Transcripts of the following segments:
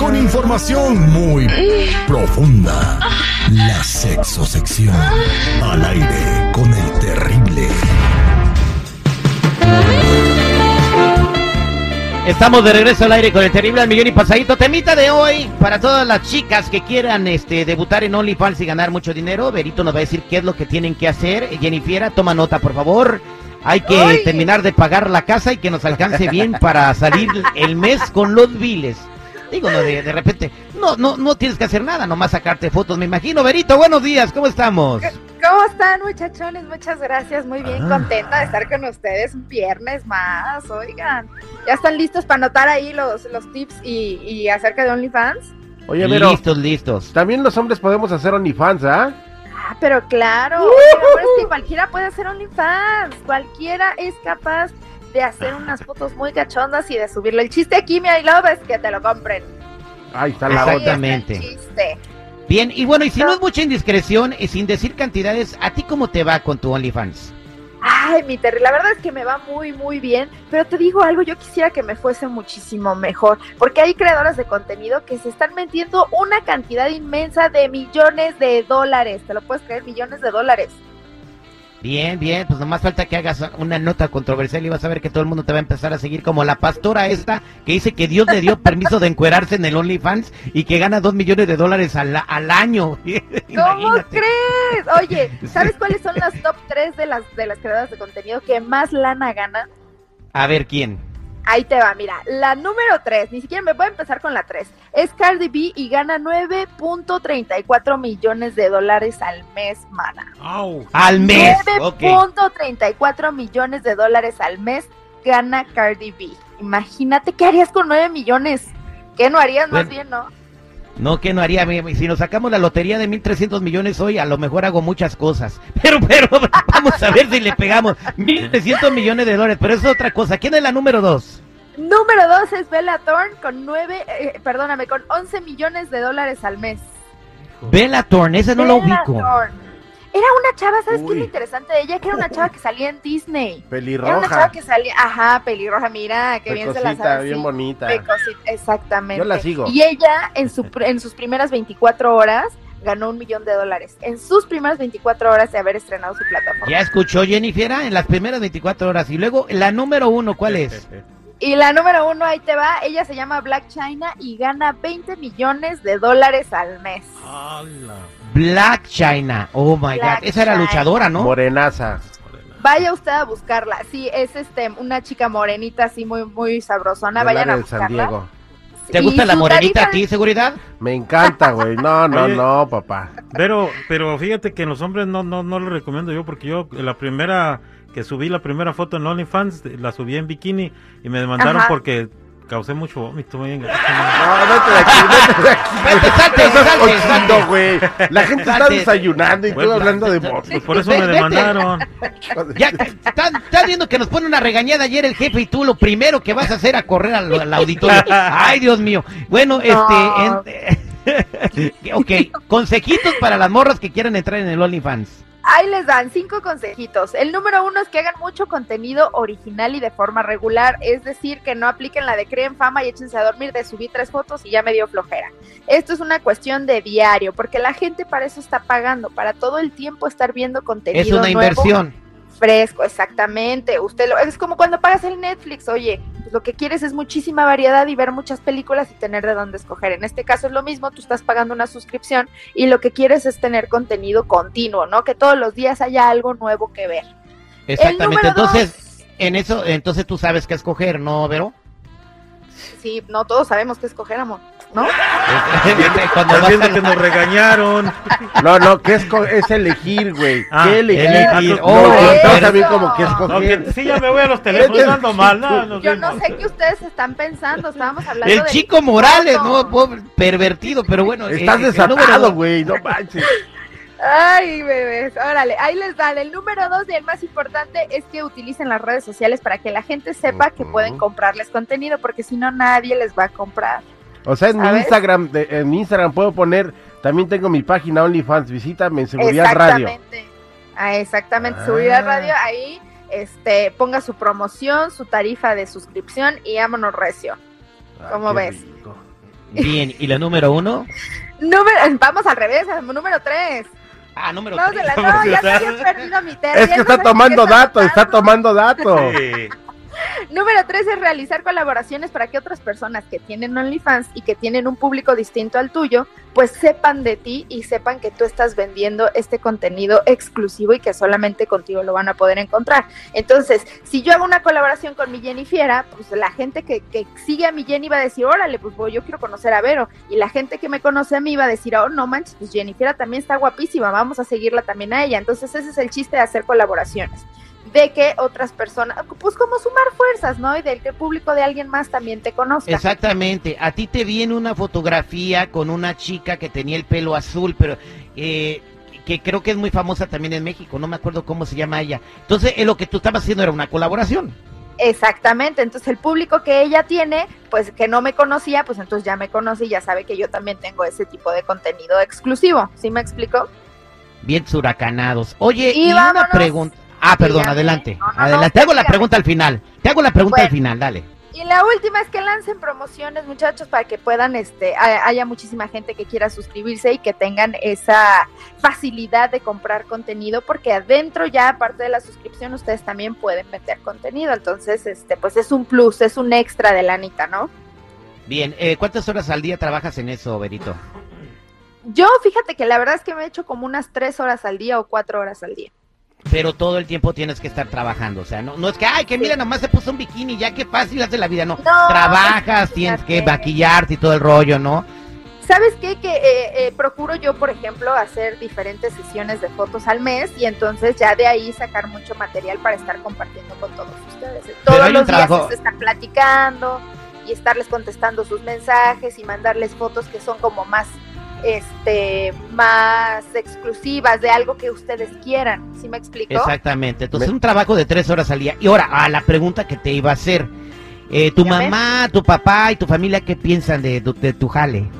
Con información muy profunda. La sexosección. Al aire con el terrible. Estamos de regreso al aire con el terrible al millón y pasadito. Temita de hoy para todas las chicas que quieran este, debutar en OnlyFans y ganar mucho dinero. Berito nos va a decir qué es lo que tienen que hacer. Jennifiera, toma nota, por favor. Hay que Ay. terminar de pagar la casa y que nos alcance bien para salir el mes con los biles. Digo, no, de, de repente, no, no, no tienes que hacer nada, nomás sacarte fotos, me imagino. Berito, buenos días, ¿cómo estamos? ¿Cómo están, muchachones? Muchas gracias. Muy bien, Ah. contenta de estar con ustedes un viernes más. Oigan, ¿ya están listos para anotar ahí los, los tips y, y acerca de OnlyFans? Oye, pero listos, listos. también los hombres podemos hacer OnlyFans, ¿ah? Ah, pero claro, ahora es que cualquiera puede hacer OnlyFans. Cualquiera es capaz de hacer unas fotos muy cachondas y de subirlo. El chiste aquí, mi I love, es que te lo compren. Ahí está la otra. está el Exactamente. chiste. Bien, y bueno, y si no es mucha indiscreción y sin decir cantidades, ¿a ti cómo te va con tu OnlyFans? Ay, mi Terry, la verdad es que me va muy, muy bien, pero te digo algo, yo quisiera que me fuese muchísimo mejor, porque hay creadoras de contenido que se están metiendo una cantidad inmensa de millones de dólares, ¿te lo puedes creer? Millones de dólares. Bien, bien, pues nomás falta que hagas una nota controversial y vas a ver que todo el mundo te va a empezar a seguir como la pastora esta que dice que Dios le dio permiso de encuerarse en el OnlyFans y que gana dos millones de dólares al, al año. ¿Cómo crees? Oye, ¿sabes cuáles son las top 3 de las, de las creadoras de contenido que más lana ganan? A ver, ¿quién? Ahí te va, mira, la número 3, ni siquiera me voy a empezar con la 3, es Cardi B y gana 9.34 millones de dólares al mes, mana. Al mes. Ok. 9.34 millones de dólares al mes gana Cardi B. Imagínate qué harías con 9 millones. ¿Qué no harías más bien, no? No, que no haría. Si nos sacamos la lotería de 1.300 millones hoy, a lo mejor hago muchas cosas. Pero, pero, vamos a ver si le pegamos 1.300 millones de dólares. Pero eso es otra cosa. ¿Quién es la número dos? Número 2 es Bella Thorne con 9, eh, perdóname, con 11 millones de dólares al mes. Bella Thorne, esa no la Bella ubico. Thorne. Era una chava, ¿sabes qué es lo interesante de ella? Que era una chava que salía en Disney. Era una chava Pelirroja. que salía, ajá, pelirroja, mira, que bien se la Pecosita, sabe. bien sí. bonita. Pecosita, exactamente. Yo la sigo. Y ella en, su, pr- en sus primeras 24 horas ganó un millón de dólares. En sus primeras 24 horas de haber estrenado su plataforma. Ya escuchó Jennifer en las primeras 24 horas. Y luego, la número uno, ¿cuál es? Y la número uno, ahí te va, ella se llama Black China y gana 20 millones de dólares al mes. Black China. Oh my Black God. Esa era luchadora, ¿no? Morenaza. Vaya usted a buscarla. Sí, es este una chica morenita así muy muy sabrosona. Vayan a de San buscarla. Diego. ¿Te gusta la morenita a tarifa- ti, seguridad? Me encanta, güey. No, no, Oye. no, papá. Pero, pero fíjate que en los hombres no, no, no lo recomiendo yo porque yo la primera que subí la primera foto en OnlyFans la subí en bikini y me demandaron Ajá. porque causé mucho vómito. bien gacho, No, vete de aquí, vete de aquí. Vete, salte, salte, salte. güey. La gente está desayunando y tú Bueno, hablando de pues, motos. Por eso me demandaron. Ya, estás estás viendo que nos pone una regañada ayer el jefe y tú lo primero que vas a hacer a correr al, al auditorio. Ay, Dios mío. Bueno, No. este... en- ok, consejitos para las morras que quieran entrar en el OnlyFans. Ahí les dan cinco consejitos. El número uno es que hagan mucho contenido original y de forma regular, es decir, que no apliquen la de creen fama y échense a dormir de subir tres fotos y ya me dio flojera. Esto es una cuestión de diario, porque la gente para eso está pagando, para todo el tiempo estar viendo contenido Es una nuevo, inversión. fresco, exactamente. Usted lo, es como cuando pagas el Netflix, oye, pues lo que quieres es muchísima variedad y ver muchas películas y tener de dónde escoger. En este caso es lo mismo, tú estás pagando una suscripción y lo que quieres es tener contenido continuo, ¿no? Que todos los días haya algo nuevo que ver. Exactamente. Entonces, en eso, entonces tú sabes qué escoger, ¿no, Vero? Sí, no todos sabemos qué escoger, amor, ¿no? Cuando Estás viendo que nos regañaron. No, no, ¿qué es, es elegir, güey? Ah, ¿Qué elegir? elegir. No, Oh, no, también como que No, que- sí, ya me voy a los teléfonos, Vete. ando mal. No, Yo no sé qué ustedes están pensando, estábamos hablando El chico Morales. ¿no? Pobre, pervertido, pero bueno. Estás eh, el número desatado, güey. No manches. Ay, bebés, órale, ahí les dan. El número dos y el más importante es que utilicen las redes sociales para que la gente sepa que pueden comprarles contenido, porque si no nadie les va a comprar. O sea, en mi. Instagram, de- en mi Instagram puedo poner, también tengo mi página OnlyFans, visítame en Seguridad Radio. Exactamente. Ah, exactamente, Ah. Seguridad Radio, ahí este, ponga su promoción, su tarifa de suscripción y vámonos recio. Ah, ¿Cómo ves? rico. Bien, ¿y la número uno? Número, vamos al revés, número 3. Ah, número No, tres. la- no, ya perdido mi tercio. Es que está tomando datos, está tomando datos. Sí. Número tres es realizar colaboraciones para que otras personas que tienen OnlyFans y que tienen un público distinto al tuyo, pues sepan de ti y sepan que tú estás vendiendo este contenido exclusivo y que solamente contigo lo van a poder encontrar. Entonces, si yo hago una colaboración con mi Jennifiera, pues la gente que, que sigue a mi Jenny va a decir, órale, pues yo quiero conocer a Vero. Y la gente que me conoce a mí va a decir, oh, no manches, pues Jennifiera también está guapísima, vamos a seguirla también a ella. Entonces, ese es el chiste de hacer colaboraciones de que otras personas, pues como sumar fuerzas, ¿no? Y del que el público de alguien más también te conozca. Exactamente, a ti te viene una fotografía con una chica que tenía el pelo azul, pero eh, que creo que es muy famosa también en México, no me acuerdo cómo se llama ella. Entonces, eh, lo que tú estabas haciendo era una colaboración. Exactamente, entonces el público que ella tiene, pues que no me conocía, pues entonces ya me conoce y ya sabe que yo también tengo ese tipo de contenido exclusivo, ¿sí me explico? Bien suracanados. Oye, Y y, una pregunta. Ah, perdón, adelante. No, no, no, adelante. Te hago la pregunta al final. Te hago la pregunta al final, dale. Y la última es que lancen promociones, muchachos, para que puedan, este, ha- haya muchísima gente que quiera suscribirse y que tengan esa facilidad de comprar contenido, porque adentro ya, aparte de la suscripción, ustedes también pueden meter contenido. Entonces, este, pues es un plus, es un extra de lanita, ¿no? Bien, eh, ¿cuántas horas al día trabajas en eso, Berito? Yo, fíjate que la verdad es que me he hecho como unas tres horas al día o cuatro horas al día. Pero todo el tiempo tienes que estar trabajando, o sea, no, no es que, ay, que mira, nomás se puso un bikini, ya qué fácil hace la vida, no. No, Trabajas, tienes que maquillarte y todo el rollo, ¿no? ¿Sabes qué? Que eh, eh, procuro yo, por ejemplo, hacer diferentes sesiones de fotos al mes y entonces ya de ahí sacar mucho material para estar compartiendo con todos ustedes. Todos los días trabajo- se están platicando y estarles contestando sus mensajes y mandarles fotos que son como más este más exclusivas de algo que ustedes quieran, ¿sí me explico? Exactamente. Entonces, un trabajo de tres horas al día. Y ahora, a la pregunta que te iba a hacer. Eh, tu mamá, tu papá y tu familia, ¿qué piensan de, tu- de tu jale?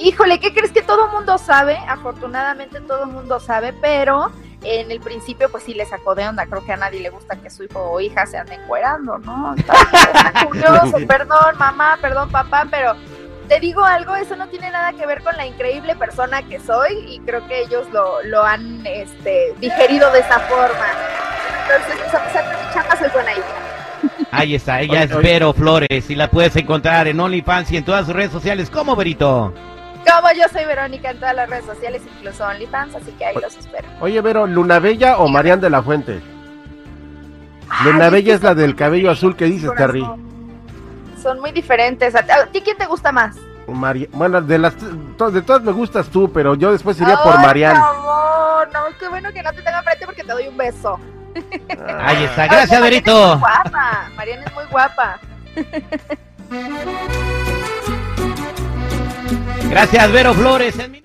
Híjole, ¿qué crees que todo mundo sabe? Afortunadamente todo mundo sabe, pero en el principio pues sí le sacó de onda. Creo que a nadie le gusta que su hijo o hija se ande encuerando, ¿no? Está curioso, perdón mamá, perdón papá, pero te digo algo, eso no tiene nada que ver con la increíble persona que soy y creo que ellos lo, lo han este, digerido de esa forma. Entonces, pues, a pesar de mi chamba, soy buena hija. Ahí está, ella Oye, es oye. Vero Flores y la puedes encontrar en OnlyFans y en todas sus redes sociales. ¿Cómo, Berito? Como yo soy Verónica en todas las redes sociales, incluso OnlyFans, así que ahí los espero. Oye, Vero, ¿Luna Bella o Marian de la Fuente? Luna Bella es la del cabello azul que dices, corazón. Terry. Son muy diferentes. ¿A ti quién te gusta más? Mari- Bueno, de las to- de todas me gustas tú, pero yo después iría por Ay, Marian. mi amor, no, qué bueno que no te tengo frente porque te doy un beso. Ahí está, gracias, Mariana Es muy Berito. guapa. Mariana es muy guapa. Gracias, Vero Flores.